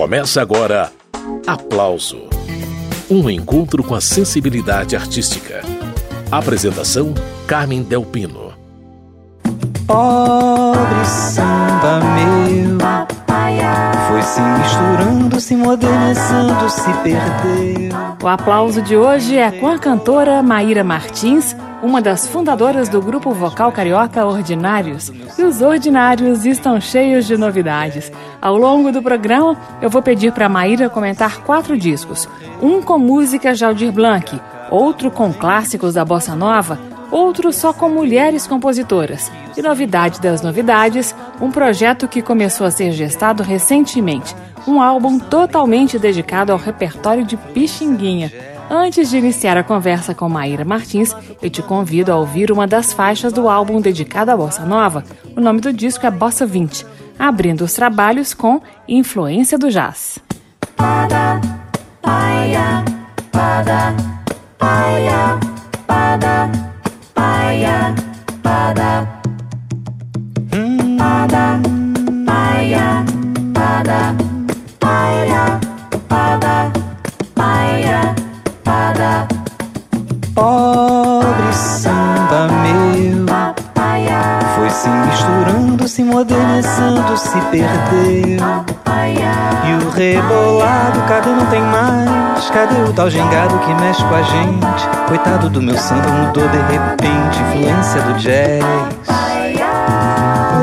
Começa agora Aplauso Um encontro com a sensibilidade artística. Apresentação: Carmen Delpino. Pobre samba meu foi se misturando, se modernizando, se perdeu. O aplauso de hoje é com a cantora Maíra Martins uma das fundadoras do grupo vocal carioca Ordinários. E os Ordinários estão cheios de novidades. Ao longo do programa, eu vou pedir para Maíra comentar quatro discos: um com música Jaldir Blanc, outro com clássicos da bossa nova, outro só com mulheres compositoras. E novidade das novidades, um projeto que começou a ser gestado recentemente, um álbum totalmente dedicado ao repertório de Pixinguinha. Antes de iniciar a conversa com Maíra Martins, eu te convido a ouvir uma das faixas do álbum dedicado à bossa nova. O nome do disco é Bossa 20, abrindo os trabalhos com Influência do Jazz. Pada, paia, pada, paia, pada, paia, pada. Pada, paia, pada, paia, pada, paia espada. Pobre samba meu foi se misturando, se modernizando, se perdeu. E o rebolado, cadê não tem mais? Cadê o tal gengado que mexe com a gente? Coitado do meu samba, mudou de repente, influência do jazz.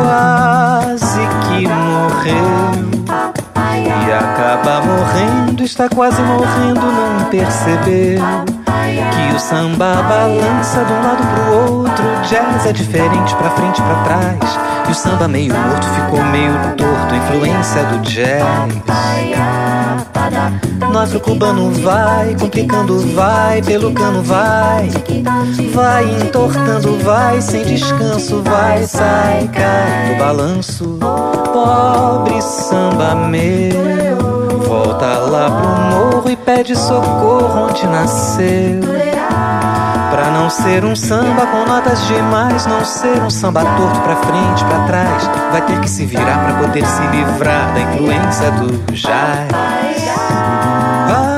Quase que morreu e acaba morrendo, está quase morrendo, não percebeu que o samba balança de um lado pro outro, jazz é diferente pra frente e pra trás, e o samba meio morto ficou meio torto, influência do jazz. No afro-cubano vai, complicando vai, pelo cano vai, vai entortando vai, sem descanso vai, sai, cai do balanço. Pobre samba meu, volta lá pro morro e pede socorro onde nasceu. Pra não ser um samba com notas demais, não ser um samba torto pra frente, pra trás, vai ter que se virar pra poder se livrar da influência do jazz. Vai. Vai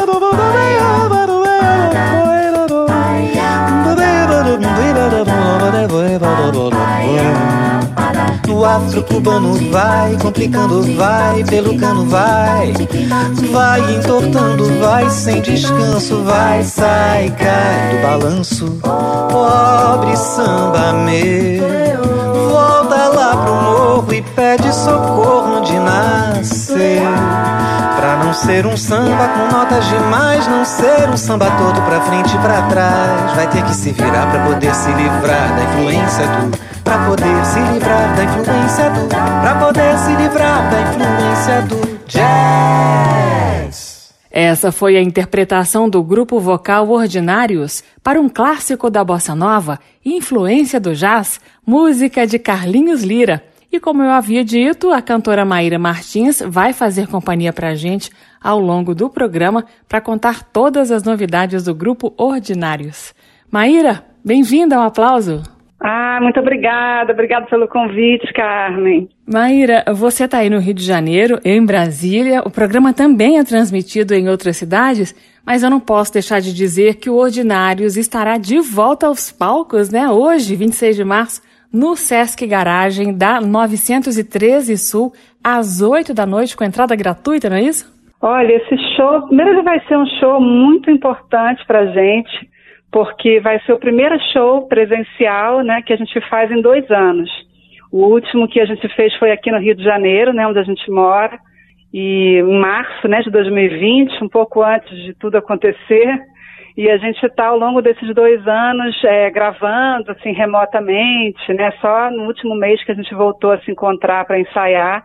O afro-cubano vai, complicando vai, pelo cano vai, vai entortando vai, sem descanso vai, sai, cai do balanço. Pobre samba meu, volta lá pro morro e pede socorro onde nasceu. Não ser um samba com notas demais, não ser um samba todo pra frente e pra trás. Vai ter que se virar pra poder se livrar da influência do Pra poder se livrar da influência do Pra poder se livrar da influência do jazz Essa foi a interpretação do grupo vocal Ordinários para um clássico da bossa nova, Influência do Jazz, música de Carlinhos Lira. E como eu havia dito, a cantora Maíra Martins vai fazer companhia para a gente ao longo do programa para contar todas as novidades do grupo Ordinários. Maíra, bem-vinda ao aplauso. Ah, muito obrigada, obrigada pelo convite, Carmen. Maíra, você está aí no Rio de Janeiro, eu em Brasília. O programa também é transmitido em outras cidades, mas eu não posso deixar de dizer que o Ordinários estará de volta aos palcos, né? Hoje, 26 de março, no Sesc Garagem da 913 Sul, às 8 da noite, com entrada gratuita, não é isso? Olha, esse show, primeiro ele vai ser um show muito importante para gente porque vai ser o primeiro show presencial né, que a gente faz em dois anos. O último que a gente fez foi aqui no Rio de Janeiro, né, onde a gente mora, e em março né, de 2020, um pouco antes de tudo acontecer. E a gente está ao longo desses dois anos é, gravando assim remotamente, né? Só no último mês que a gente voltou a se encontrar para ensaiar.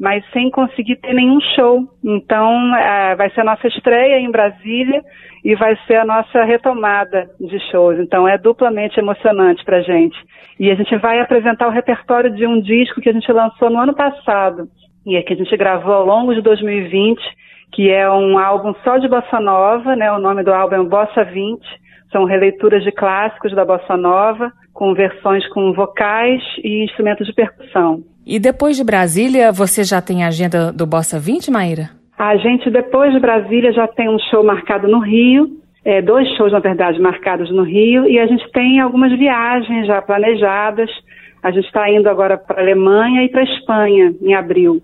mas sem conseguir ter nenhum show. Então, é, vai ser a nossa estreia em Brasília e vai ser a nossa retomada de shows. Então, é duplamente emocionante para a gente. E a gente vai apresentar o repertório de um disco que a gente lançou no ano passado e é que a gente gravou ao longo de 2020, que é um álbum só de bossa nova, né? O nome do álbum é Bossa 20. São releituras de clássicos da bossa nova, com versões com vocais e instrumentos de percussão. E depois de Brasília, você já tem a agenda do Bossa 20, Maíra? A gente, depois de Brasília, já tem um show marcado no Rio, é, dois shows, na verdade, marcados no Rio, e a gente tem algumas viagens já planejadas. A gente está indo agora para a Alemanha e para a Espanha, em abril.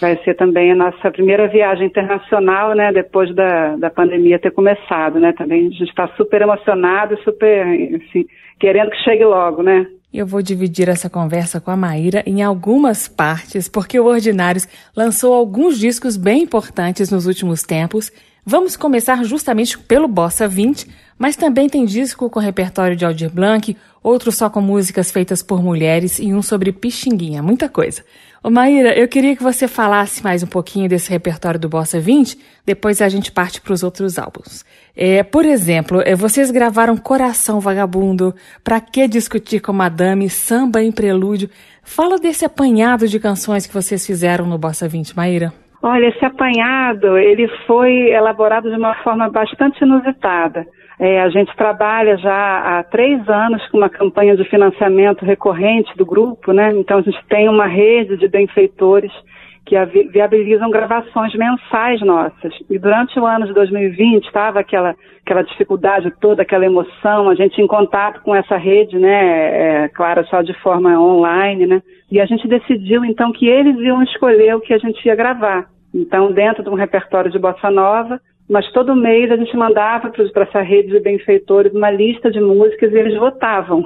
Vai ser também a nossa primeira viagem internacional, né, depois da, da pandemia ter começado, né, também a gente está super emocionado, super, assim, querendo que chegue logo, né. Eu vou dividir essa conversa com a Maíra em algumas partes, porque o Ordinários lançou alguns discos bem importantes nos últimos tempos. Vamos começar justamente pelo Bossa 20, mas também tem disco com repertório de Aldir Blanc, outro só com músicas feitas por mulheres e um sobre Pixinguinha, muita coisa. Ô Maíra, eu queria que você falasse mais um pouquinho desse repertório do Bossa 20, depois a gente parte para os outros álbuns. É, por exemplo, é, vocês gravaram Coração Vagabundo, Pra Que Discutir com Madame, Samba em Prelúdio. Fala desse apanhado de canções que vocês fizeram no Bossa 20, Maíra. Olha, esse apanhado, ele foi elaborado de uma forma bastante inusitada. É, a gente trabalha já há três anos com uma campanha de financiamento recorrente do grupo, né? Então a gente tem uma rede de benfeitores que viabilizam gravações mensais nossas. E durante o ano de 2020 estava aquela, aquela dificuldade toda, aquela emoção, a gente em contato com essa rede, né, é, claro, só de forma online, né, e a gente decidiu então que eles iam escolher o que a gente ia gravar. Então, dentro de um repertório de bossa nova, mas todo mês a gente mandava para essa rede de benfeitores uma lista de músicas e eles votavam.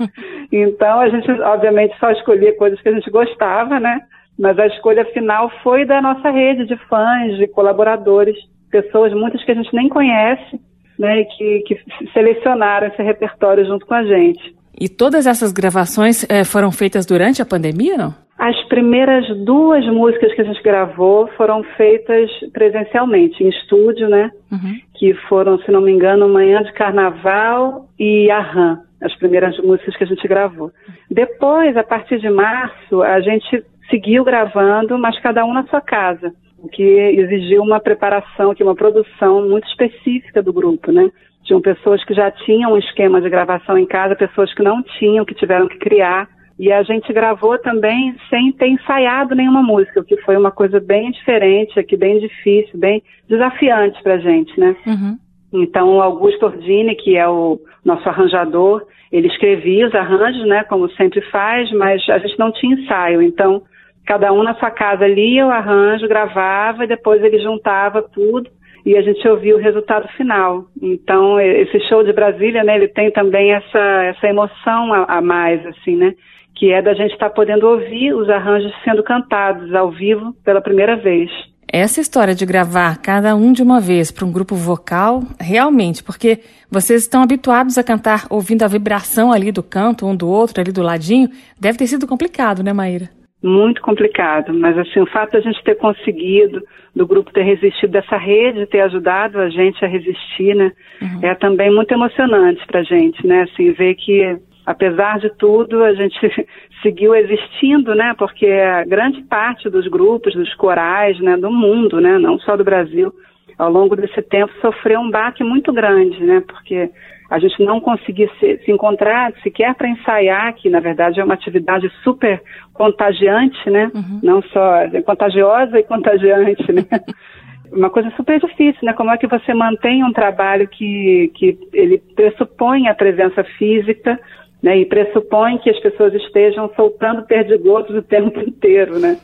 então a gente, obviamente, só escolhia coisas que a gente gostava, né? Mas a escolha final foi da nossa rede de fãs, de colaboradores, pessoas, muitas que a gente nem conhece, né? Que, que selecionaram esse repertório junto com a gente. E todas essas gravações eh, foram feitas durante a pandemia, não? As primeiras duas músicas que a gente gravou foram feitas presencialmente, em estúdio, né? Uhum. Que foram, se não me engano, Manhã de Carnaval e Arran, as primeiras músicas que a gente gravou. Depois, a partir de março, a gente seguiu gravando, mas cada um na sua casa, o que exigiu uma preparação, que uma produção muito específica do grupo, né? Tinham pessoas que já tinham um esquema de gravação em casa, pessoas que não tinham, que tiveram que criar. E a gente gravou também sem ter ensaiado nenhuma música, o que foi uma coisa bem diferente aqui, bem difícil, bem desafiante pra gente, né? Uhum. Então, o Augusto Ordini, que é o nosso arranjador, ele escrevia os arranjos, né, como sempre faz, mas a gente não tinha ensaio. Então, cada um na sua casa lia o arranjo, gravava e depois ele juntava tudo e a gente ouvia o resultado final. Então, esse show de Brasília, né, ele tem também essa, essa emoção a, a mais, assim, né? que é da gente estar tá podendo ouvir os arranjos sendo cantados ao vivo pela primeira vez. Essa história de gravar cada um de uma vez para um grupo vocal, realmente, porque vocês estão habituados a cantar ouvindo a vibração ali do canto, um do outro, ali do ladinho, deve ter sido complicado, né, Maíra? Muito complicado, mas assim, o fato de a gente ter conseguido, do grupo ter resistido, dessa rede ter ajudado a gente a resistir, né, uhum. é também muito emocionante pra gente, né, assim, ver que apesar de tudo, a gente seguiu existindo, né? Porque a grande parte dos grupos, dos corais, né, do mundo, né, não só do Brasil, ao longo desse tempo sofreu um baque muito grande, né? Porque a gente não conseguia se, se encontrar sequer para ensaiar, que na verdade é uma atividade super contagiante, né? Uhum. Não só é contagiosa e contagiante, né? uma coisa super difícil, né? Como é que você mantém um trabalho que, que ele pressupõe a presença física, né, e pressupõe que as pessoas estejam soltando perdigotos o tempo inteiro, né?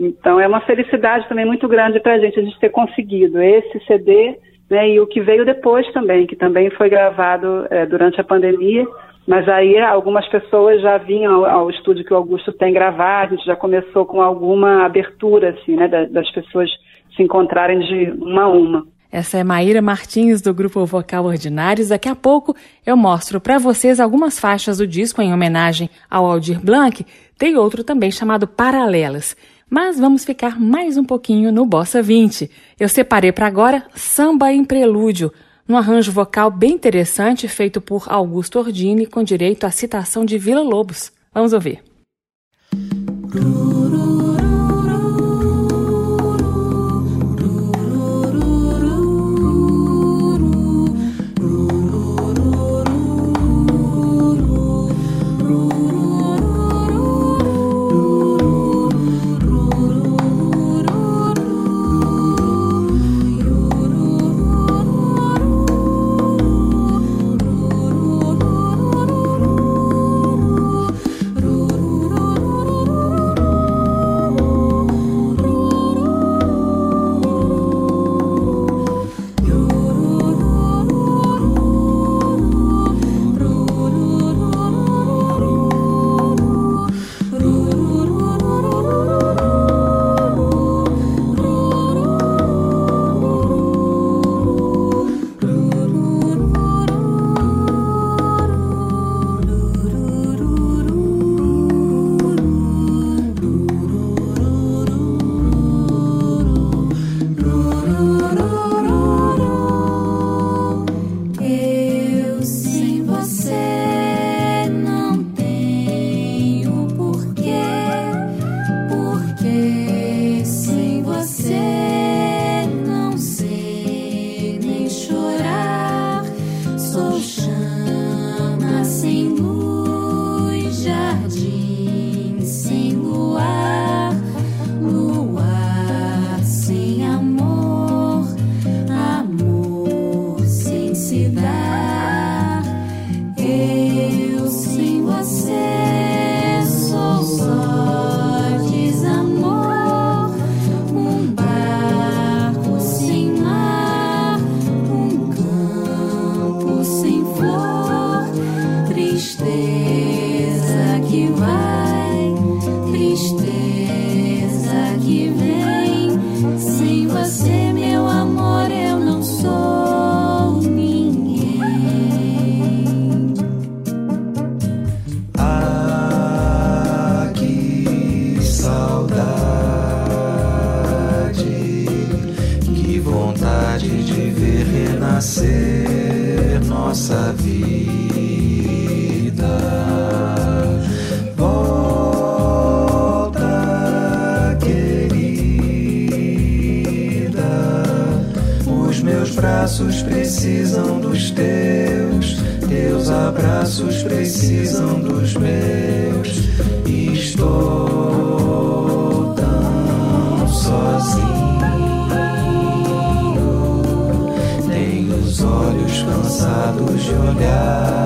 Então é uma felicidade também muito grande para a gente a gente ter conseguido esse CD, né, e o que veio depois também, que também foi gravado é, durante a pandemia, mas aí algumas pessoas já vinham ao, ao, estúdio que o Augusto tem gravar, a gente já começou com alguma abertura, assim, né, das, das pessoas se encontrarem de uma a uma. Essa é Maíra Martins do grupo Vocal Ordinários. Daqui a pouco eu mostro para vocês algumas faixas do disco em homenagem ao Aldir Blanc. Tem outro também chamado Paralelas. Mas vamos ficar mais um pouquinho no Bossa 20. Eu separei para agora Samba em Prelúdio, num arranjo vocal bem interessante feito por Augusto Ordini com direito à citação de Vila Lobos. Vamos ouvir. abraços precisam dos teus, teus abraços precisam dos meus. Estou tão sozinho, tenho os olhos cansados de olhar.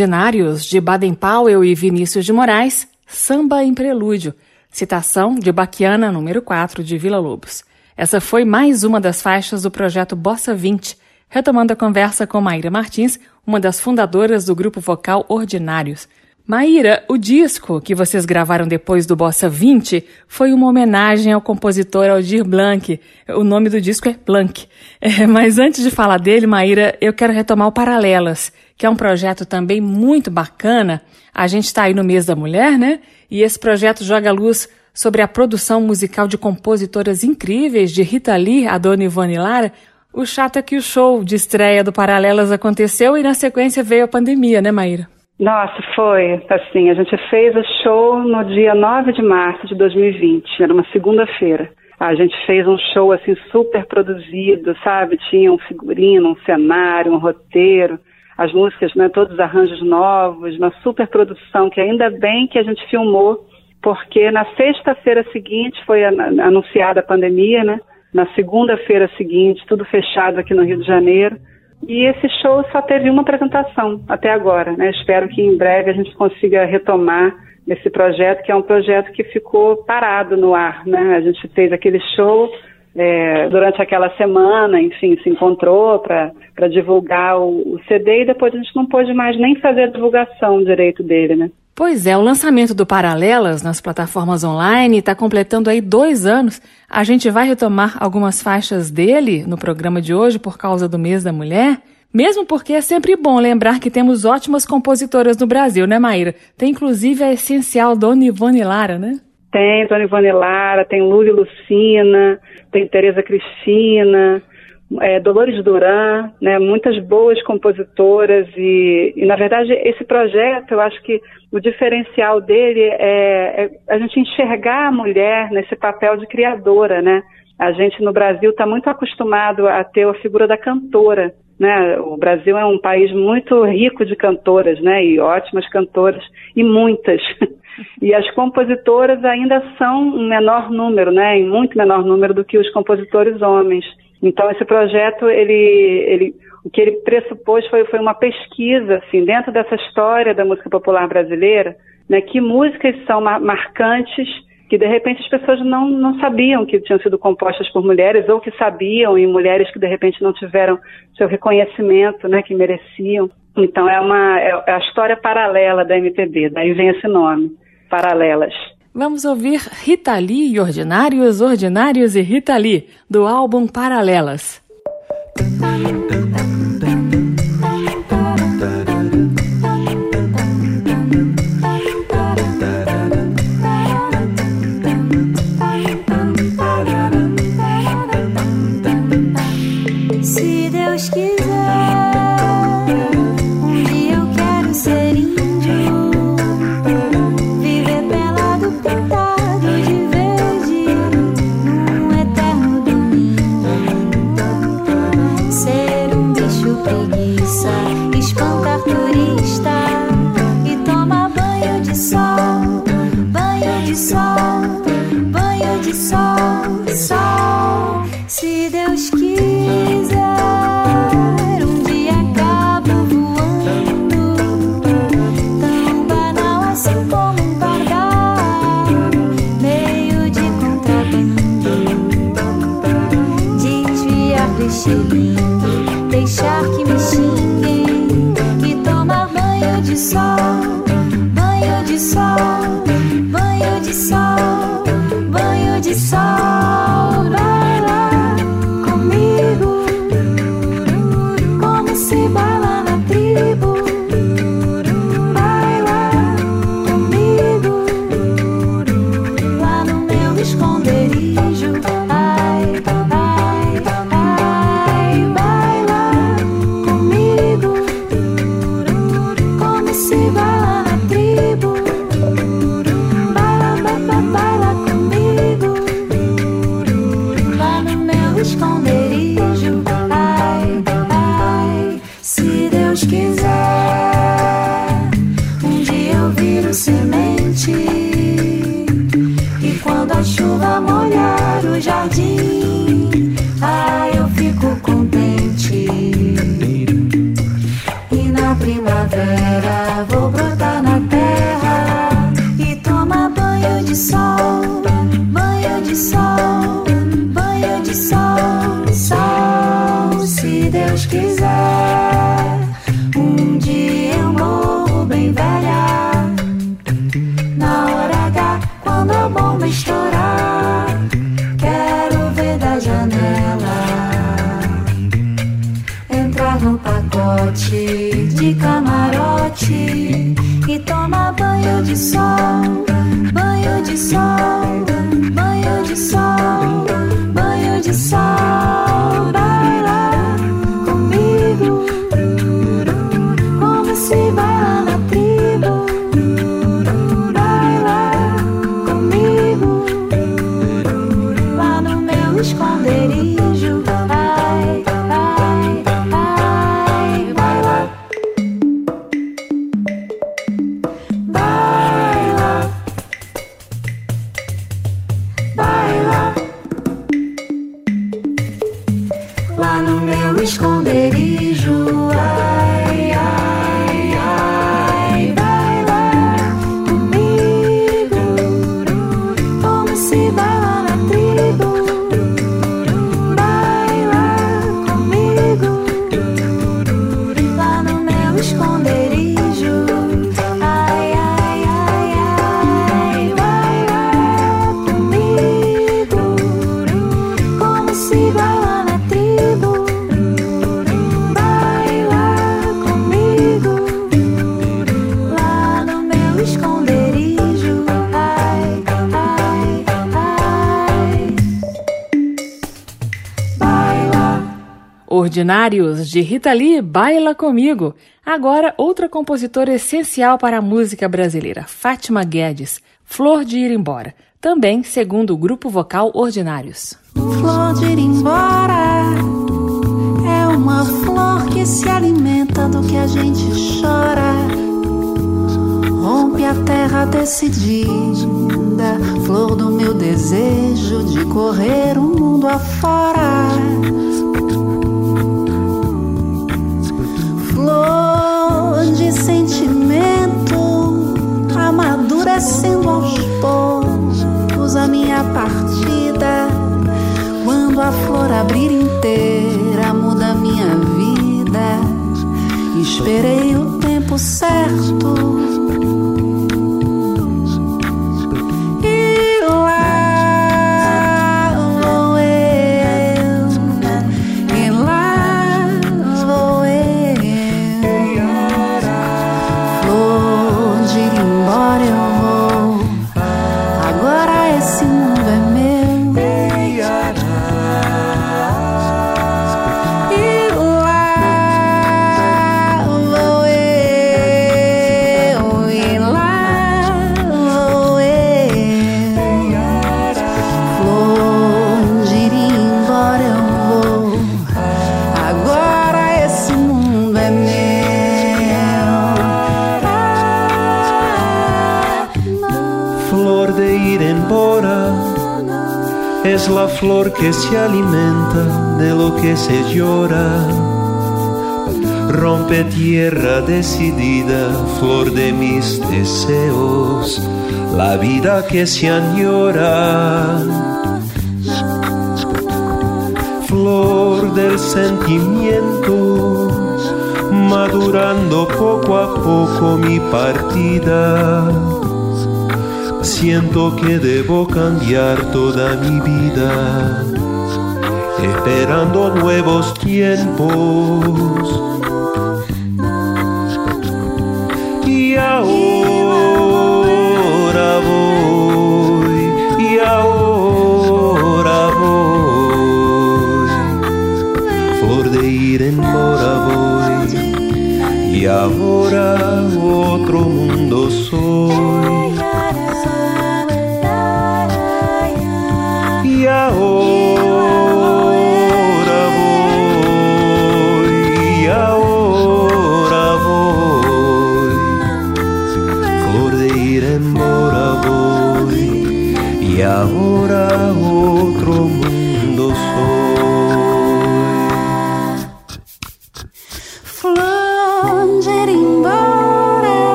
Ordinários, de Baden-Powell e Vinícius de Moraes, Samba em Prelúdio, citação de Baquiana, número 4, de Vila Lobos. Essa foi mais uma das faixas do projeto Bossa 20, retomando a conversa com Maíra Martins, uma das fundadoras do grupo vocal Ordinários. Maíra, o disco que vocês gravaram depois do Bossa 20 foi uma homenagem ao compositor Aldir Blanc. O nome do disco é Blanc. É, mas antes de falar dele, Maíra, eu quero retomar o Paralelas, que é um projeto também muito bacana. A gente está aí no mês da mulher, né? E esse projeto joga luz sobre a produção musical de compositoras incríveis, de Rita Lee a Dona Ivone Lara. O chato é que o show de estreia do Paralelas aconteceu e na sequência veio a pandemia, né, Maíra? Nossa, foi. Assim, a gente fez o show no dia 9 de março de 2020, era uma segunda-feira. A gente fez um show assim super produzido, sabe? Tinha um figurino, um cenário, um roteiro, as músicas, né, todos os arranjos novos, uma super produção que ainda bem que a gente filmou, porque na sexta-feira seguinte foi anunciada a pandemia, né? Na segunda-feira seguinte, tudo fechado aqui no Rio de Janeiro. E esse show só teve uma apresentação até agora, né? Espero que em breve a gente consiga retomar esse projeto, que é um projeto que ficou parado no ar, né? A gente fez aquele show é, durante aquela semana, enfim, se encontrou para divulgar o, o CD e depois a gente não pôde mais nem fazer a divulgação direito dele, né? Pois é, o lançamento do Paralelas nas plataformas online está completando aí dois anos. A gente vai retomar algumas faixas dele no programa de hoje por causa do mês da mulher. Mesmo porque é sempre bom lembrar que temos ótimas compositoras no Brasil, né, Maíra? Tem inclusive a essencial Dona Ivone Lara, né? Tem Dona Ivone Lara, tem Lúlia Lucina, tem Tereza Cristina, é, Dolores Duran, né, muitas boas compositoras e, e, na verdade, esse projeto, eu acho que o diferencial dele é, é a gente enxergar a mulher nesse papel de criadora, né? A gente no Brasil está muito acostumado a ter a figura da cantora, né? O Brasil é um país muito rico de cantoras, né? E ótimas cantoras e muitas. E as compositoras ainda são um menor número, né? Em muito menor número do que os compositores homens. Então esse projeto ele, ele o que ele pressupôs foi, foi uma pesquisa assim dentro dessa história da música popular brasileira, né? Que músicas são marcantes que de repente as pessoas não, não sabiam que tinham sido compostas por mulheres ou que sabiam e mulheres que de repente não tiveram seu reconhecimento, né, que mereciam. Então é uma é, a história paralela da MPB, daí vem esse nome, Paralelas. Vamos ouvir Rita Lee e Ordinários, Ordinários e Rita Lee, do álbum Paralelas. vou brotar. song. Ordinários, de Rita Lee, Baila Comigo. Agora, outra compositora essencial para a música brasileira, Fátima Guedes, Flor de Ir Embora. Também segundo o grupo vocal Ordinários. Flor de ir embora é uma flor que se alimenta do que a gente chora. Rompe a terra decidida, flor do meu desejo de correr o mundo afora. Flor de sentimento, amadurecendo aos poucos a minha partida. Quando a flor abrir inteira, muda minha vida. Esperei o tempo certo. Es la flor que se alimenta de lo que se llora. Rompe tierra decidida, flor de mis deseos, la vida que se añora. Flor del sentimiento, madurando poco a poco mi partida. Siento que debo cambiar toda mi vida, esperando nuevos tiempos. Y ahora voy,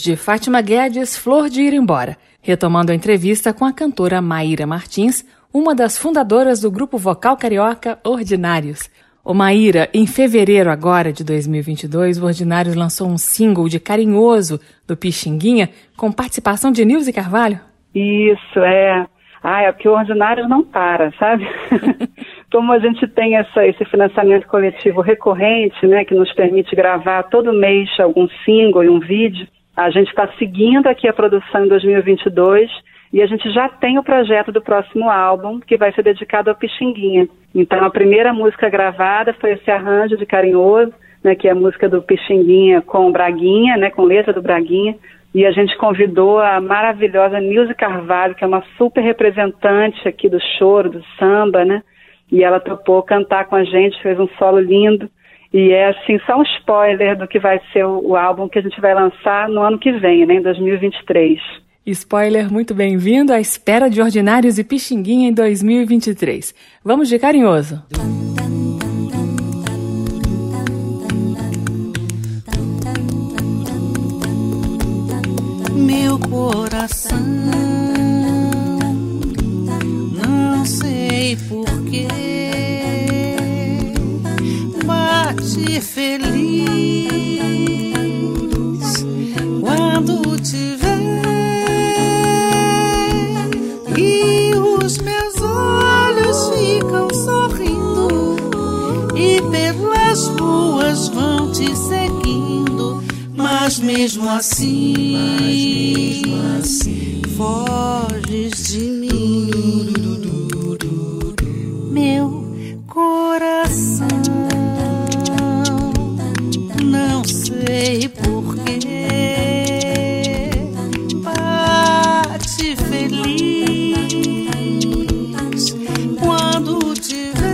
De Fátima Guedes, Flor de Ir Embora, retomando a entrevista com a cantora Maíra Martins, uma das fundadoras do grupo vocal carioca Ordinários. Ô Maíra, em fevereiro agora de 2022, o Ordinários lançou um single de Carinhoso do Pixinguinha, com participação de Nilce Carvalho. Isso, é. Ah, é porque o Ordinários não para, sabe? Como a gente tem essa, esse financiamento coletivo recorrente, né, que nos permite gravar todo mês algum single e um vídeo, a gente está seguindo aqui a produção em 2022 e a gente já tem o projeto do próximo álbum, que vai ser dedicado ao Pixinguinha. Então, a primeira música gravada foi esse arranjo de Carinhoso, né, que é a música do Pixinguinha com Braguinha, né, com letra do Braguinha. E a gente convidou a maravilhosa Nilce Carvalho, que é uma super representante aqui do choro, do samba, né? E ela topou cantar com a gente, fez um solo lindo. E é assim, só um spoiler do que vai ser o, o álbum que a gente vai lançar no ano que vem, né, em 2023. Spoiler muito bem-vindo à espera de Ordinários e Pixinguinha em 2023. Vamos de carinhoso. Meu coração, não sei porquê, bate feliz quando te vê. E os meus olhos ficam sorrindo e pelas ruas vão te seguindo, mas mesmo assim, foges de mim, meu coração. Sei porquê. Bate feliz quando te vê.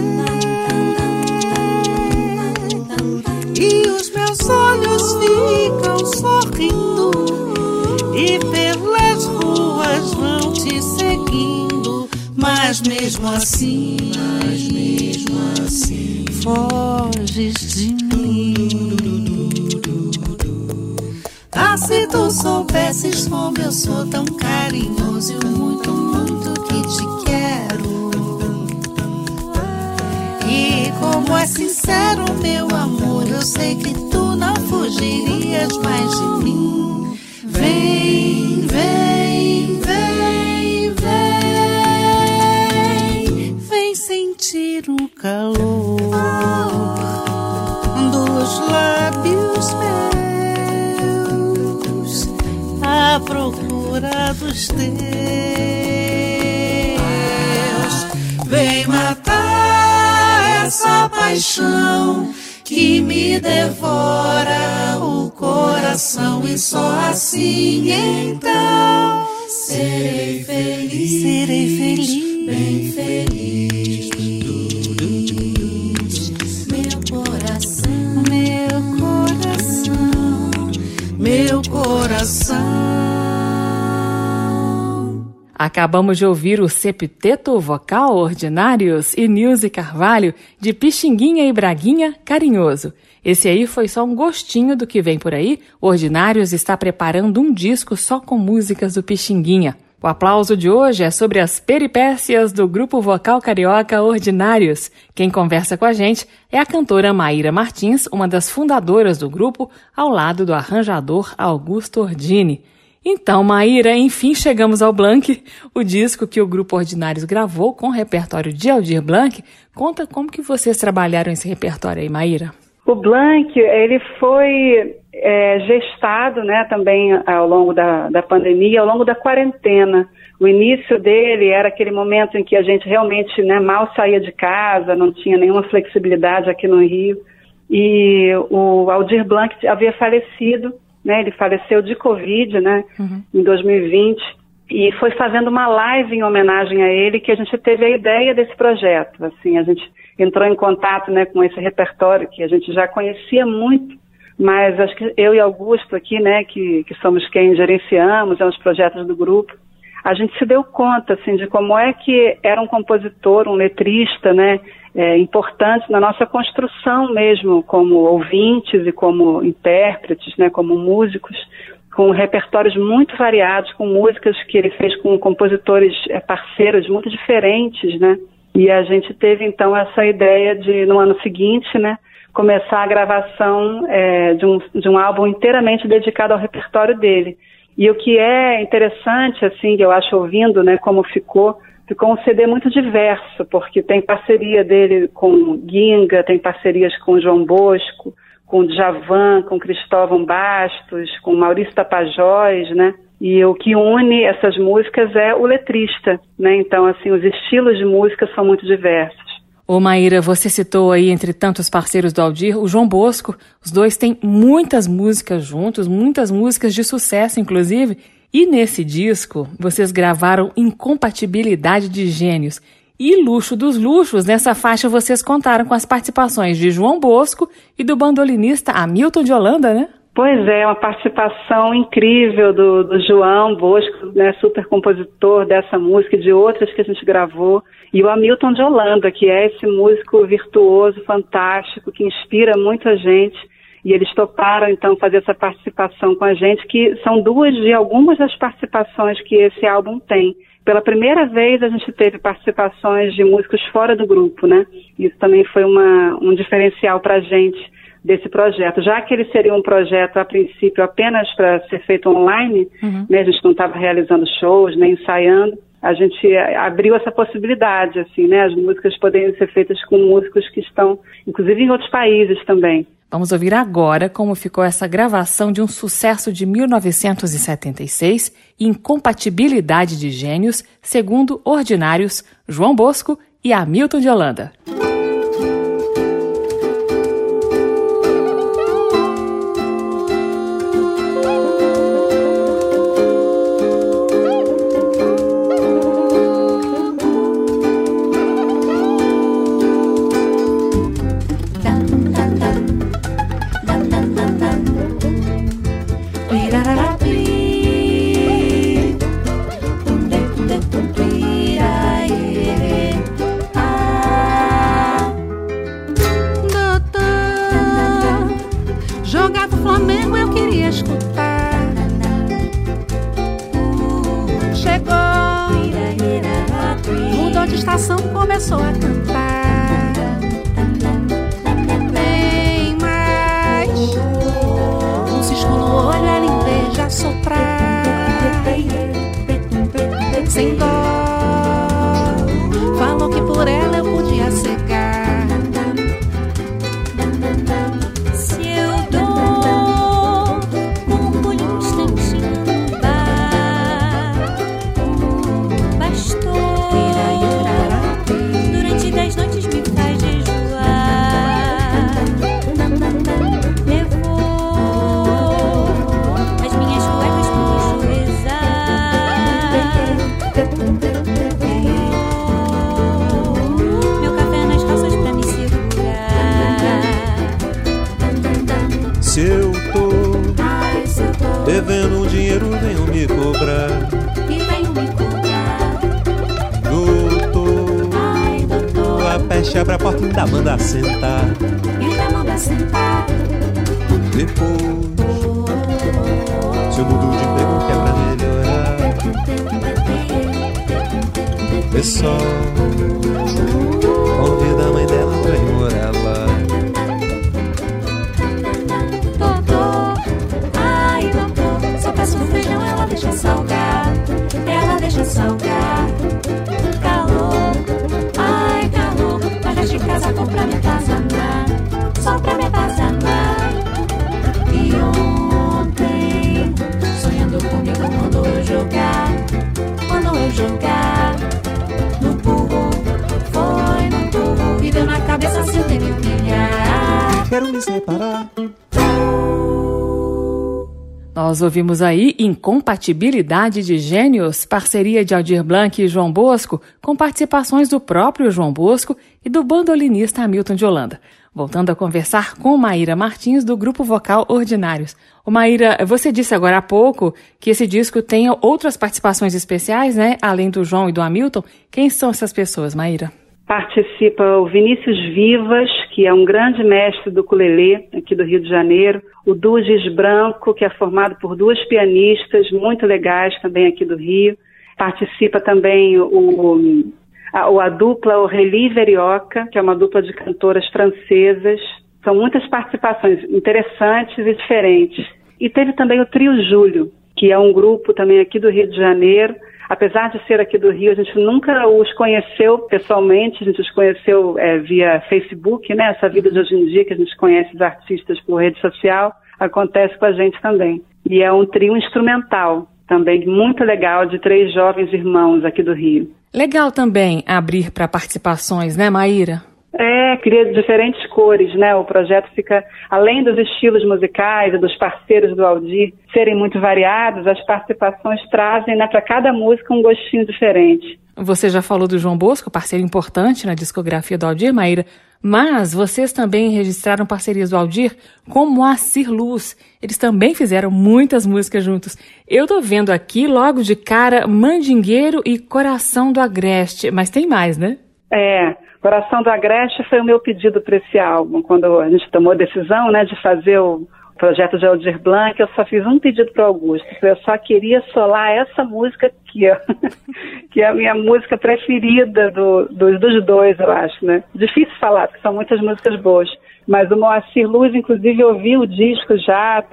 E os meus olhos ficam sorrindo. E pelas ruas vão te seguindo. Mas mesmo assim, mas mesmo assim, foges de mim. Se tu soubesses como eu sou tão carinhoso e muito, muito que te quero. E como é sincero meu amor, eu sei que tu não fugirias mais de mim. Vem, vem, teus. Vem matar essa paixão que me devora o coração e só assim então serei feliz, serei feliz, bem feliz. Meu coração, meu coração, meu coração. Acabamos de ouvir o septeto vocal Ordinários e Nilce Carvalho de Pixinguinha e Braguinha Carinhoso. Esse aí foi só um gostinho do que vem por aí. Ordinários está preparando um disco só com músicas do Pixinguinha. O aplauso de hoje é sobre as peripécias do grupo vocal carioca Ordinários. Quem conversa com a gente é a cantora Maíra Martins, uma das fundadoras do grupo, ao lado do arranjador Augusto Ordini. Então, Maíra, enfim chegamos ao Blanc, o disco que o Grupo Ordinários gravou com o repertório de Aldir Blanc. Conta como que vocês trabalharam esse repertório aí, Maíra. O Blank, ele foi é, gestado né, também ao longo da, da pandemia, ao longo da quarentena. O início dele era aquele momento em que a gente realmente né, mal saía de casa, não tinha nenhuma flexibilidade aqui no Rio. E o Aldir Blanc havia falecido né? Ele faleceu de Covid, né? Uhum. Em 2020 e foi fazendo uma live em homenagem a ele que a gente teve a ideia desse projeto. Assim, a gente entrou em contato, né, com esse repertório que a gente já conhecia muito, mas acho que eu e Augusto aqui, né, que, que somos quem gerenciamos é os projetos do grupo, a gente se deu conta, assim, de como é que era um compositor, um letrista, né, é, importantes na nossa construção mesmo, como ouvintes e como intérpretes, né, como músicos, com repertórios muito variados, com músicas que ele fez com compositores é, parceiros muito diferentes, né? E a gente teve então essa ideia de, no ano seguinte, né, começar a gravação é, de, um, de um álbum inteiramente dedicado ao repertório dele. E o que é interessante, assim, eu acho ouvindo, né, como ficou, ficou um CD muito diverso, porque tem parceria dele com Ginga, tem parcerias com João Bosco, com Djavan, com Cristóvão Bastos, com Maurício Tapajós, né? E o que une essas músicas é o letrista, né? Então, assim, os estilos de música são muito diversos. Ô Maíra, você citou aí, entre tantos parceiros do Aldir, o João Bosco. Os dois têm muitas músicas juntos, muitas músicas de sucesso, inclusive. E nesse disco, vocês gravaram Incompatibilidade de Gênios. E Luxo dos Luxos, nessa faixa vocês contaram com as participações de João Bosco e do bandolinista Hamilton de Holanda, né? Pois é, uma participação incrível do, do João Bosco, né, super compositor dessa música e de outras que a gente gravou, e o Hamilton de Holanda, que é esse músico virtuoso, fantástico, que inspira muita gente, e eles toparam então fazer essa participação com a gente, que são duas de algumas das participações que esse álbum tem. Pela primeira vez a gente teve participações de músicos fora do grupo, né? Isso também foi uma, um diferencial para a gente desse projeto. Já que ele seria um projeto, a princípio, apenas para ser feito online, uhum. né, a gente não estava realizando shows, nem ensaiando, a gente abriu essa possibilidade, assim, né, as músicas poderem ser feitas com músicos que estão, inclusive, em outros países também. Vamos ouvir agora como ficou essa gravação de um sucesso de 1976, Incompatibilidade de Gênios, segundo Ordinários, João Bosco e Hamilton de Holanda. Nós ouvimos aí Incompatibilidade de Gênios, parceria de Aldir Blanc e João Bosco, com participações do próprio João Bosco e do bandolinista Hamilton de Holanda. Voltando a conversar com Maíra Martins, do grupo vocal Ordinários. O Maíra, você disse agora há pouco que esse disco tem outras participações especiais, né? Além do João e do Hamilton. Quem são essas pessoas, Maíra? Participa o Vinícius Vivas, que é um grande mestre do ukulele aqui do Rio de Janeiro, o Dugis Branco, que é formado por duas pianistas muito legais também aqui do Rio. Participa também o, a, a dupla Aurélie Verioca, que é uma dupla de cantoras francesas. São muitas participações interessantes e diferentes. E teve também o Trio Júlio, que é um grupo também aqui do Rio de Janeiro, apesar de ser aqui do Rio, a gente nunca os conheceu pessoalmente, a gente os conheceu é, via Facebook, né? Essa vida de hoje em dia que a gente conhece os artistas por rede social, acontece com a gente também. E é um trio instrumental também muito legal de três jovens irmãos aqui do Rio. Legal também abrir para participações, né, Maíra? É, cria diferentes cores, né? O projeto fica, além dos estilos musicais e dos parceiros do Aldir serem muito variados, as participações trazem né, para cada música um gostinho diferente. Você já falou do João Bosco, parceiro importante na discografia do Aldir, Maíra, mas vocês também registraram parcerias do Aldir com Moacir Luz. Eles também fizeram muitas músicas juntos. Eu tô vendo aqui logo de cara Mandingueiro e Coração do Agreste, mas tem mais, né? É, Coração do Agreste foi o meu pedido para esse álbum. Quando a gente tomou a decisão né, de fazer o projeto de Aldir Blanc, eu só fiz um pedido para Augusto. Eu só queria solar essa música aqui, ó, que é a minha música preferida do, dos, dos dois, eu acho, né? Difícil falar, porque são muitas músicas boas. Mas o Moacir Luz, inclusive, ouviu o disco já,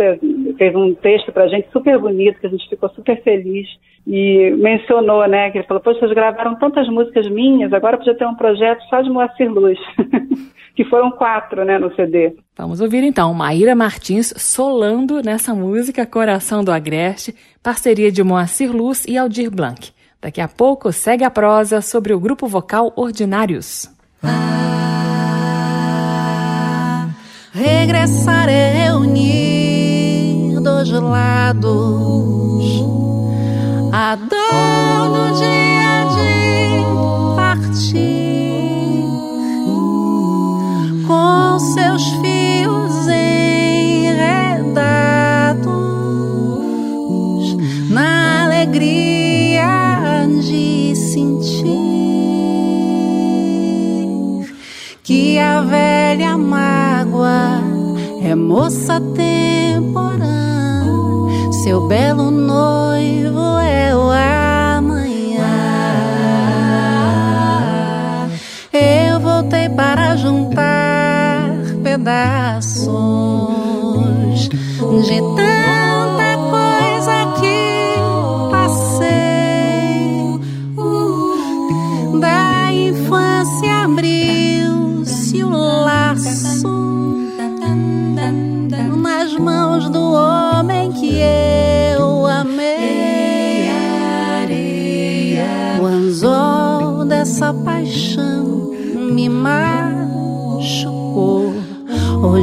fez um texto para a gente super bonito, que a gente ficou super feliz. E mencionou, né, que ele falou, poxa, vocês gravaram tantas músicas minhas, agora podia ter um projeto só de Moacir Luz. que foram quatro, né, no CD. Vamos ouvir então Maíra Martins solando nessa música Coração do Agreste, parceria de Moacir Luz e Aldir Blanc. Daqui a pouco segue a prosa sobre o grupo vocal Ordinários. Ah, regressar é reunir dos lados a dor do dia de partir sentir que a velha mágoa é moça temporã, seu belo noivo é o amanhã. Eu voltei para juntar pedaços de tanta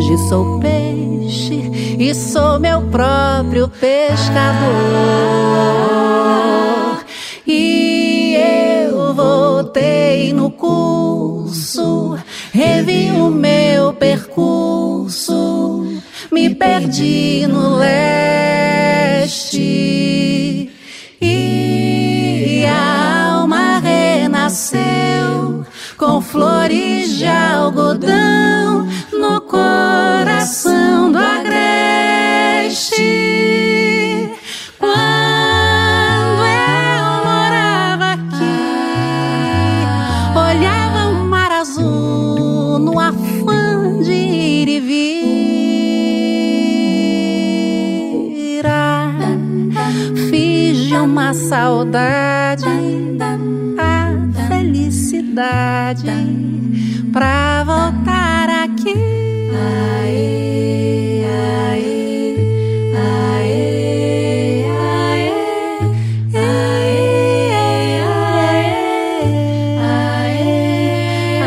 Hoje sou peixe e sou meu próprio pescador. E eu voltei no curso, revi o meu percurso, me perdi no leste. E a alma renasceu com flores de algodão no coração saudade a felicidade pra voltar aqui. Aê, aê, aê, aê, aê, aê, aê,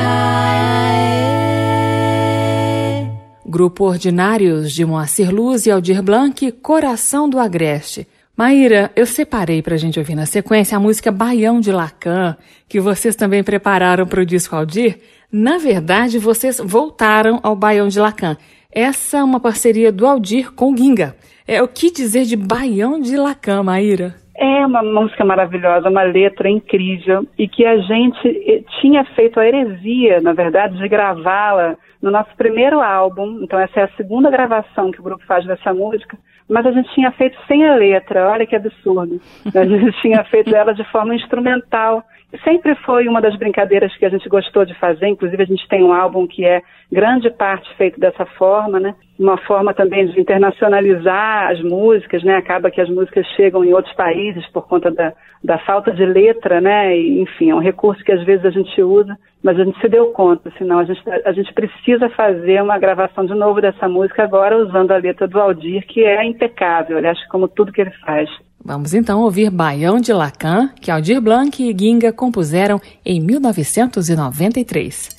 aê. Grupo Ordinários de Moacir Luz e Aldir Blanc, Coração do Agreste. Maíra, eu separei pra gente ouvir na sequência a música Baião de Lacan, que vocês também prepararam para o disco Aldir. Na verdade, vocês voltaram ao Baião de Lacan. Essa é uma parceria do Aldir com Ginga. É o que dizer de Baião de Lacan, Maíra? É uma música maravilhosa, uma letra incrível e que a gente eh, tinha feito a heresia, na verdade, de gravá-la no nosso primeiro álbum. Então essa é a segunda gravação que o grupo faz dessa música, mas a gente tinha feito sem a letra. Olha que absurdo. A gente tinha feito ela de forma instrumental sempre foi uma das brincadeiras que a gente gostou de fazer, inclusive a gente tem um álbum que é grande parte feito dessa forma, né? Uma forma também de internacionalizar as músicas, né? Acaba que as músicas chegam em outros países por conta da, da falta de letra, né? E, enfim, é um recurso que às vezes a gente usa, mas a gente se deu conta, senão a gente, a gente precisa fazer uma gravação de novo dessa música agora usando a letra do Aldir, que é impecável, aliás, como tudo que ele faz. Vamos então ouvir Baião de Lacan, que Aldir Blanc e Ginga compuseram em 1993.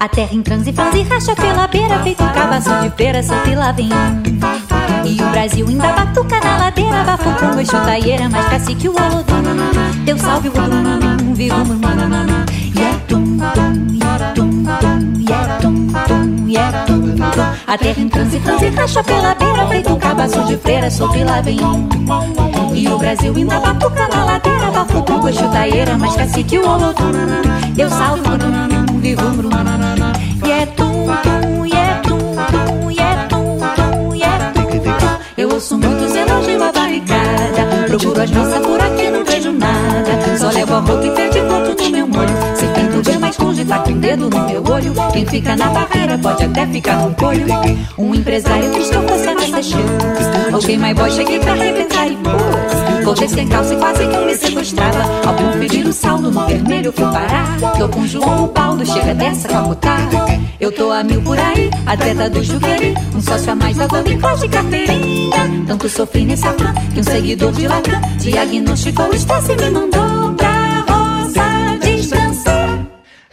A terra em transe, franze, racha pela beira Feito um cabaço de feira, solta e lá vem. E o Brasil ainda batuca na ladeira Bafo com taieira, mais cacique o olodum Deus salve o olodum, viva o E é tum, e é tum, tum, e é tum, e é tum, A terra em transe, franze, racha pela beira Feito um cabaço de feira, solta e lá vem. E o Brasil ainda batuca na ladeira Bafo com taieira, mais cacique o olodum Deus salve o E é tum tum, e é tum tum, e é tum tum, e é tum tum. Eu ouço muitos elogios à barricada. Procuro as nossas por aqui, não vejo nada. Só levo a roupa e perde ponto no meu molho. Se tento ver mais longe, tá com o dedo no meu olho. Quem fica na barreira pode até ficar com colho. Um empresário que estou fazendo essa chance. Ou quem mais boy, cheguei pra arrebentar e pôs. Voltei sem calça e quase que me sequestrava. Ao conferir o saldo no vermelho, fui parar. Tô com João Paulo, chega dessa camutar. Eu tô a mil por aí, atleta do Juqueri. Um sócio a mais da Golden Cross de carteirinha. Tanto sofri nesse afã que um seguidor de Lacan diagnosticou o estresse e me mandou pra roça descansar.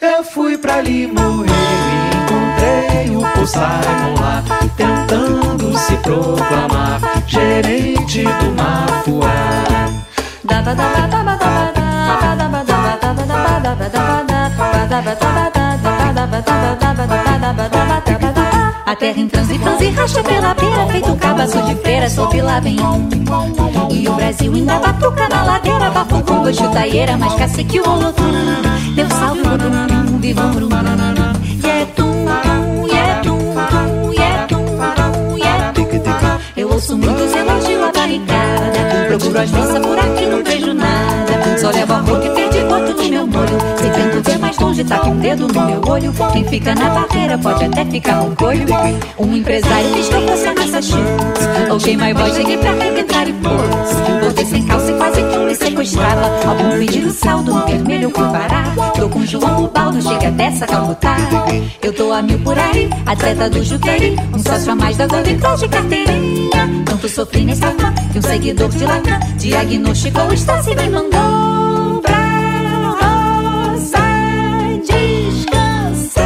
Eu fui pra Limoeiro e encontrei o Paul Simon lá, tentando se proclamar gerente do Mafuá. A terra em transe, franze, racha pela beira Feito um cabaço de feira, sob lá vem E o Brasil ainda batuca na ladeira Bafo com gosto taieira, mas cacique o olodum Deus salve o olodum, viva o murum E é tum, tum, e é tum, tum, e é tum, tum, e é tum. Eu ouço muitos elogios barricada Procuro as moças por aqui, não vejo nada. Só levo a roupa e perdi voto no meu molho. Se tento ver mais longe, tá com o dedo no meu olho. Quem fica na barreira pode até ficar com colho Um empresário que escapou sem Massachusetts Ou quem mais boy, cheguei pra arrebentar e pôs. Voltei sem e quase que me sequestrava. Algum pedir o saldo no vermelho eu fui parar Tô com João baldo, chega dessa calmutar Eu tô a mil por aí, atleta do Juqueri Um sócio a mais da Golden Cross de carteirinha. Tanto sofri nesse afã que um seguidor de Lacan Diagnosticou o estresse e me mandou pra roça descansar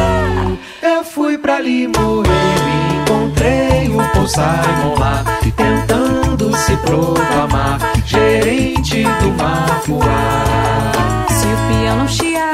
Eu fui pra Limoeiro e encontrei o Paul Simon lá, tentando se proclamar gerente do Mafuá. Se o piano chiar,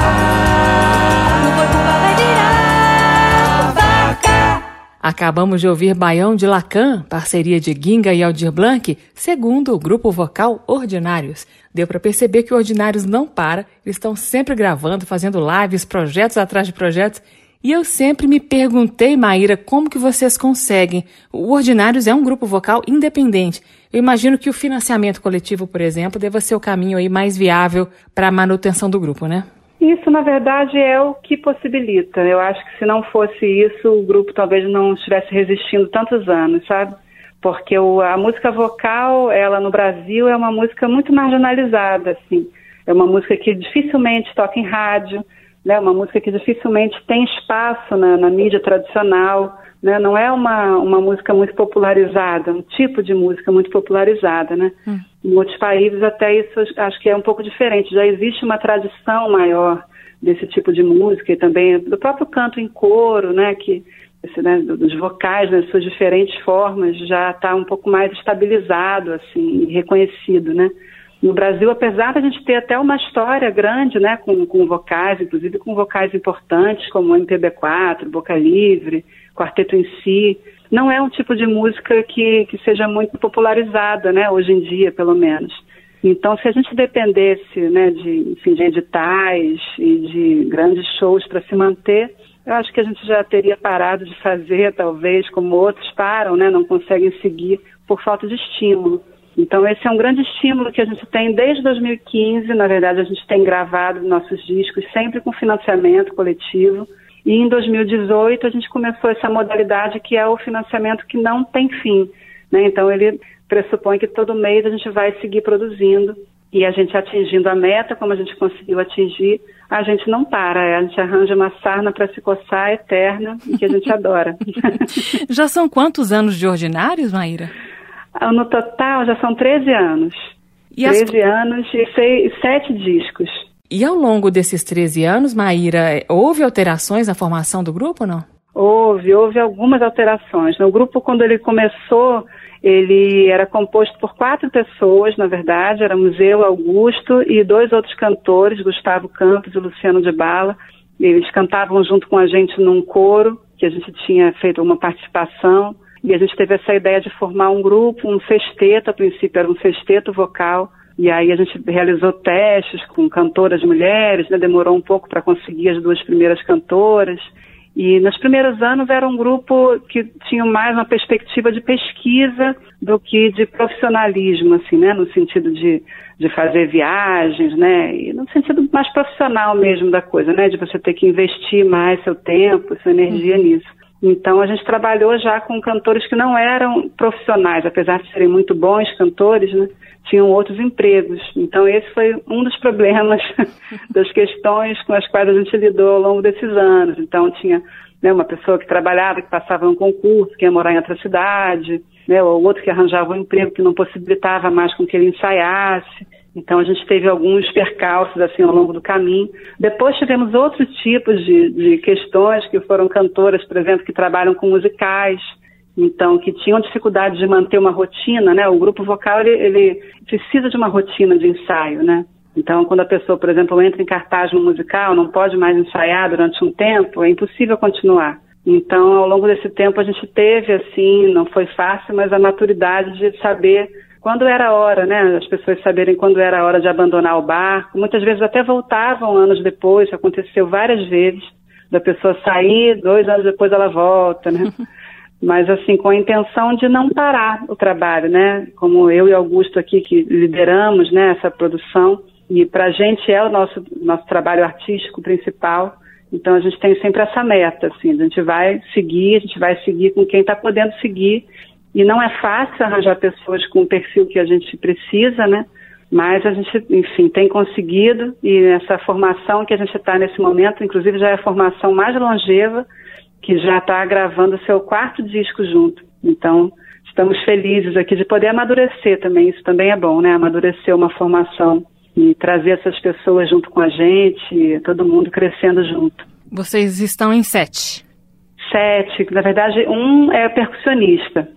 o boi bumbá vai virar vaca Acabamos de ouvir Baião de Lacan, parceria de Ginga e Aldir Blanc, segundo o grupo vocal Ordinários. Deu para perceber que o Ordinários não para, eles estão sempre gravando, fazendo lives, projetos atrás de projetos. E eu sempre me perguntei, Maíra, como que vocês conseguem? O Ordinários é um grupo vocal independente. Eu imagino que o financiamento coletivo, por exemplo, deva ser o caminho aí mais viável para a manutenção do grupo, né? Isso, na verdade, é o que possibilita. Eu acho que se não fosse isso, o grupo talvez não estivesse resistindo tantos anos, sabe? Porque o- a música vocal, ela no Brasil é uma música muito marginalizada, assim. É uma música que dificilmente toca em rádio, né? Uma música que dificilmente tem espaço na, na mídia tradicional, né? Não é uma, uma música muito popularizada, um tipo de música muito popularizada, né? Em outros países até isso acho que é um pouco diferente. Já existe uma tradição maior desse tipo de música e também do próprio canto em coro, né? Que, esse, né, dos vocais nas suas diferentes formas já está um pouco mais estabilizado assim reconhecido né no Brasil apesar da gente ter até uma história grande né com, com vocais inclusive com vocais importantes como MPB4 Boca Livre Quarteto em Si não é um tipo de música que, que seja muito popularizada né hoje em dia pelo menos então, se a gente dependesse né, de, enfim, de editais e de grandes shows para se manter, eu acho que a gente já teria parado de fazer, talvez, como outros param, né, não conseguem seguir por falta de estímulo. Então, esse é um grande estímulo que a gente tem desde 2015. Na verdade, a gente tem gravado nossos discos sempre com financiamento coletivo. E em 2018, a gente começou essa modalidade que é o financiamento que não tem fim. Né? Então, ele pressupõe que todo mês a gente vai seguir produzindo e a gente atingindo a meta, como a gente conseguiu atingir, a gente não para, a gente arranja uma sarna para se coçar eterna e que a gente adora. já são quantos anos de ordinários, Maíra? Ah, no total já são 13 anos. E 13 as... anos e seis, 7 discos. E ao longo desses 13 anos, Maíra, houve alterações na formação do grupo não? Houve, houve algumas alterações. O grupo, quando ele começou, ele era composto por quatro pessoas, na verdade, éramos eu, Augusto e dois outros cantores, Gustavo Campos e Luciano de Bala. Eles cantavam junto com a gente num coro, que a gente tinha feito uma participação, e a gente teve essa ideia de formar um grupo, um sexteto, a princípio era um sexteto vocal, e aí a gente realizou testes com cantoras mulheres, né? demorou um pouco para conseguir as duas primeiras cantoras. E nos primeiros anos era um grupo que tinha mais uma perspectiva de pesquisa do que de profissionalismo, assim, né? No sentido de, de fazer viagens, né? E no sentido mais profissional mesmo da coisa, né? De você ter que investir mais seu tempo, sua energia uhum. nisso. Então a gente trabalhou já com cantores que não eram profissionais, apesar de serem muito bons cantores, né? tinham outros empregos. Então, esse foi um dos problemas das questões com as quais a gente lidou ao longo desses anos. Então, tinha né, uma pessoa que trabalhava, que passava um concurso, que ia morar em outra cidade, né, ou outro que arranjava um emprego que não possibilitava mais com que ele ensaiasse. Então, a gente teve alguns percalços assim ao longo do caminho. Depois tivemos outros tipos de, de questões, que foram cantoras, por exemplo, que trabalham com musicais, então que tinham dificuldade de manter uma rotina, né? O grupo vocal ele, ele, precisa de uma rotina de ensaio, né? Então, quando a pessoa, por exemplo, entra em cartaz no musical, não pode mais ensaiar durante um tempo, é impossível continuar. Então, ao longo desse tempo, a gente teve, assim, não foi fácil, mas a maturidade de saber quando era a hora, né? As pessoas saberem quando era a hora de abandonar o barco. Muitas vezes até voltavam anos depois, aconteceu várias vezes, da pessoa sair, dois anos depois ela volta, né? mas assim com a intenção de não parar o trabalho, né? Como eu e Augusto aqui que lideramos, né, essa produção e para a gente é o nosso nosso trabalho artístico principal. Então a gente tem sempre essa meta, assim, a gente vai seguir, a gente vai seguir com quem está podendo seguir e não é fácil arranjar pessoas com o perfil que a gente precisa, né? Mas a gente, enfim, tem conseguido e essa formação que a gente está nesse momento, inclusive já é a formação mais longeva que já está gravando seu quarto disco junto. Então, estamos felizes aqui de poder amadurecer também. Isso também é bom, né? Amadurecer uma formação e trazer essas pessoas junto com a gente, todo mundo crescendo junto. Vocês estão em sete? Sete. Na verdade, um é percussionista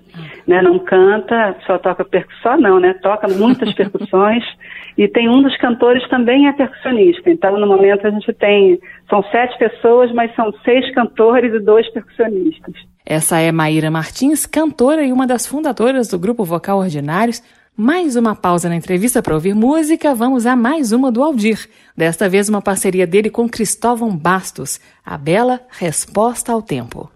né? Não canta, só toca percussão, não, né? Toca muitas percussões e tem um dos cantores também é percussionista. Então, no momento a gente tem são sete pessoas, mas são seis cantores e dois percussionistas. Essa é Maíra Martins, cantora e uma das fundadoras do grupo vocal Ordinários. Mais uma pausa na entrevista para ouvir música, vamos a mais uma do Aldir. Desta vez uma parceria dele com Cristóvão Bastos, a bela Resposta ao Tempo.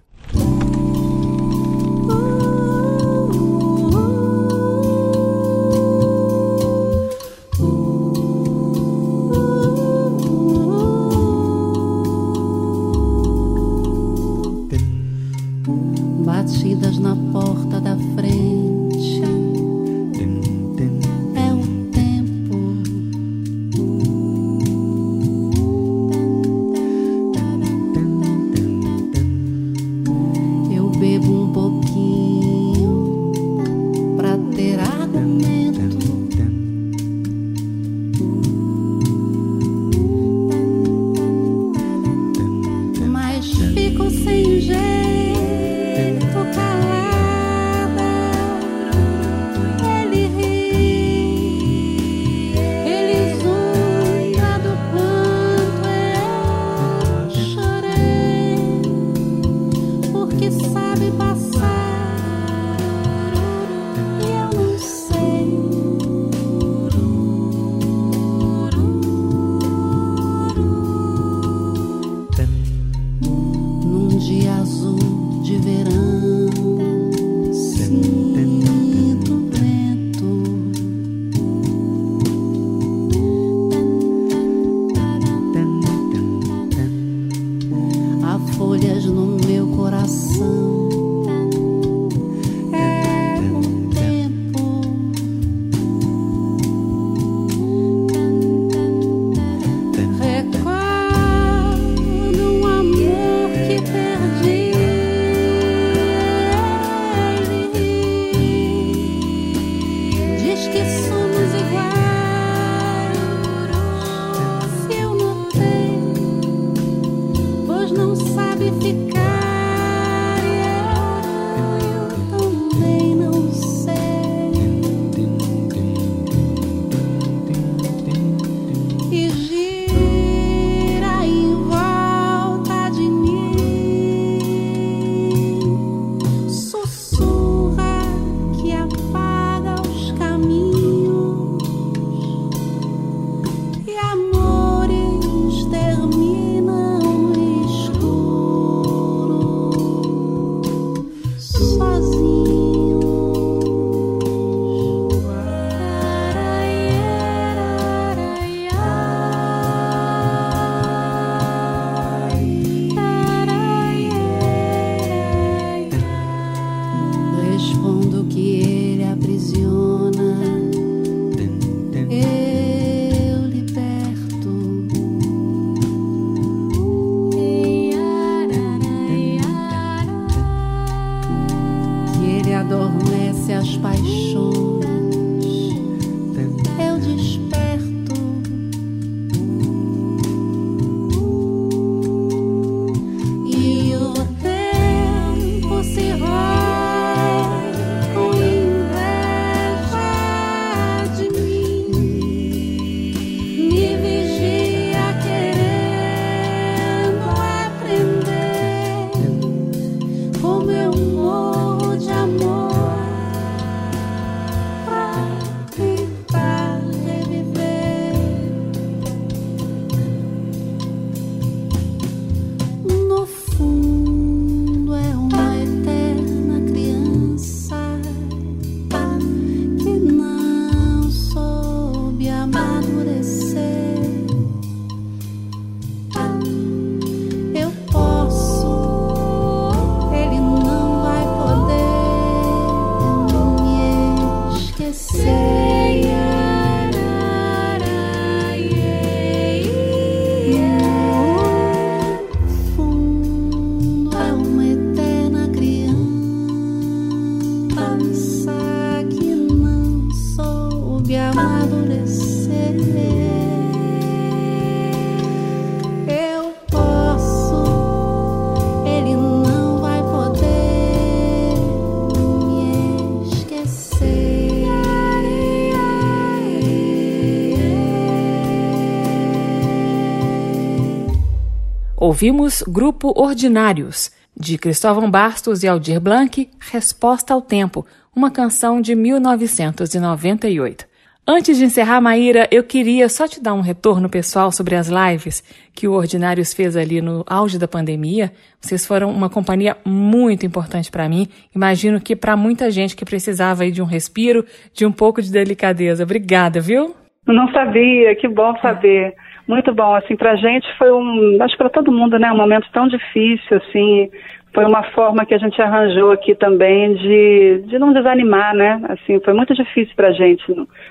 Ouvimos Grupo Ordinários, de Cristóvão Bastos e Aldir Blanc, Resposta ao Tempo, uma canção de 1998. Antes de encerrar, Maíra, eu queria só te dar um retorno pessoal sobre as lives que o Ordinários fez ali no auge da pandemia. Vocês foram uma companhia muito importante para mim. Imagino que para muita gente que precisava aí de um respiro, de um pouco de delicadeza. Obrigada, viu? Não sabia, que bom saber muito bom. Assim, para a gente foi um, acho que para todo mundo, né, um momento tão difícil, assim, foi uma forma que a gente arranjou aqui também de, de não desanimar, né? Assim, foi muito difícil para a gente,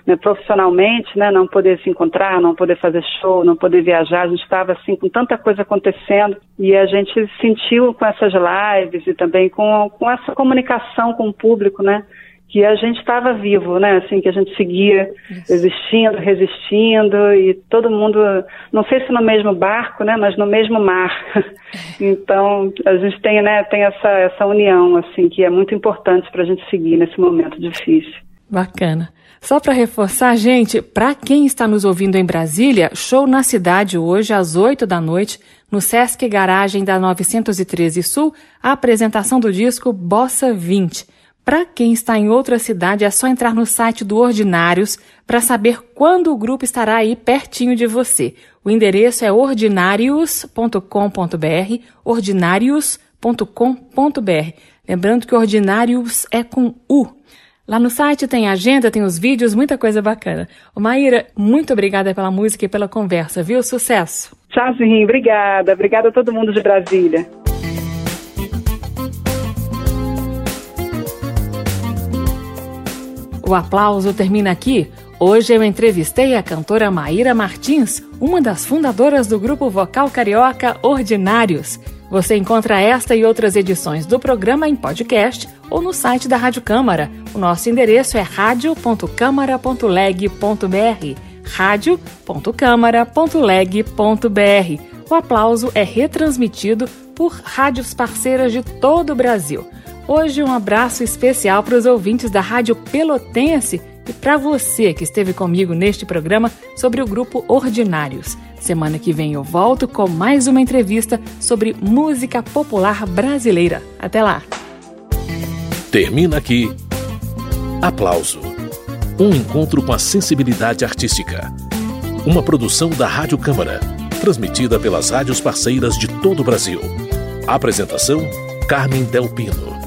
né, profissionalmente, né, não poder se encontrar, não poder fazer show, não poder viajar. A gente estava assim com tanta coisa acontecendo e a gente sentiu com essas lives e também com, com essa comunicação com o público, né? Que a gente estava vivo, né? Assim, que a gente seguia Isso. existindo, resistindo e todo mundo, não sei se no mesmo barco, né? Mas no mesmo mar. então a gente tem, né? Tem essa essa união, assim, que é muito importante para a gente seguir nesse momento difícil. Bacana. Só para reforçar, gente, para quem está nos ouvindo em Brasília, show na cidade hoje às 8 da noite, no Sesc Garagem da 913 Sul, a apresentação do disco Bossa 20. Para quem está em outra cidade, é só entrar no site do Ordinários para saber quando o grupo estará aí pertinho de você. O endereço é ordinários.com.br, ordinários.com.br. Lembrando que Ordinários é com U. Lá no site tem agenda, tem os vídeos, muita coisa bacana. O Maíra, muito obrigada pela música e pela conversa, viu? Sucesso! Tchau, obrigada. Obrigada a todo mundo de Brasília. O aplauso termina aqui. Hoje eu entrevistei a cantora Maíra Martins, uma das fundadoras do grupo vocal carioca Ordinários. Você encontra esta e outras edições do programa em podcast ou no site da Rádio Câmara. O nosso endereço é radio.câmara.leg.br. radio.câmara.leg.br. O aplauso é retransmitido por rádios parceiras de todo o Brasil. Hoje, um abraço especial para os ouvintes da Rádio Pelotense e para você que esteve comigo neste programa sobre o grupo Ordinários. Semana que vem eu volto com mais uma entrevista sobre música popular brasileira. Até lá! Termina aqui. Aplauso. Um encontro com a sensibilidade artística. Uma produção da Rádio Câmara, transmitida pelas rádios parceiras de todo o Brasil. Apresentação: Carmen Del Pino.